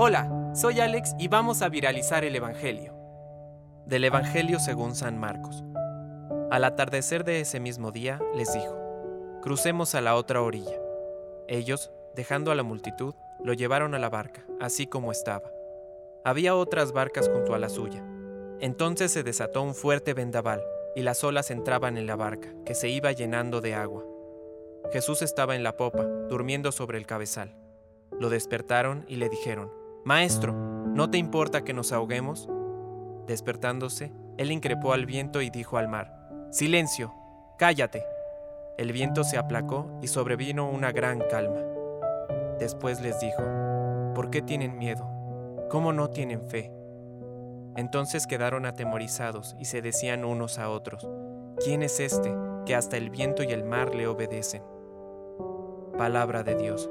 Hola, soy Alex y vamos a viralizar el Evangelio. Del Evangelio según San Marcos. Al atardecer de ese mismo día les dijo, crucemos a la otra orilla. Ellos, dejando a la multitud, lo llevaron a la barca, así como estaba. Había otras barcas junto a la suya. Entonces se desató un fuerte vendaval y las olas entraban en la barca, que se iba llenando de agua. Jesús estaba en la popa, durmiendo sobre el cabezal. Lo despertaron y le dijeron, Maestro, ¿no te importa que nos ahoguemos? Despertándose, él increpó al viento y dijo al mar, Silencio, cállate. El viento se aplacó y sobrevino una gran calma. Después les dijo, ¿por qué tienen miedo? ¿Cómo no tienen fe? Entonces quedaron atemorizados y se decían unos a otros, ¿quién es este que hasta el viento y el mar le obedecen? Palabra de Dios.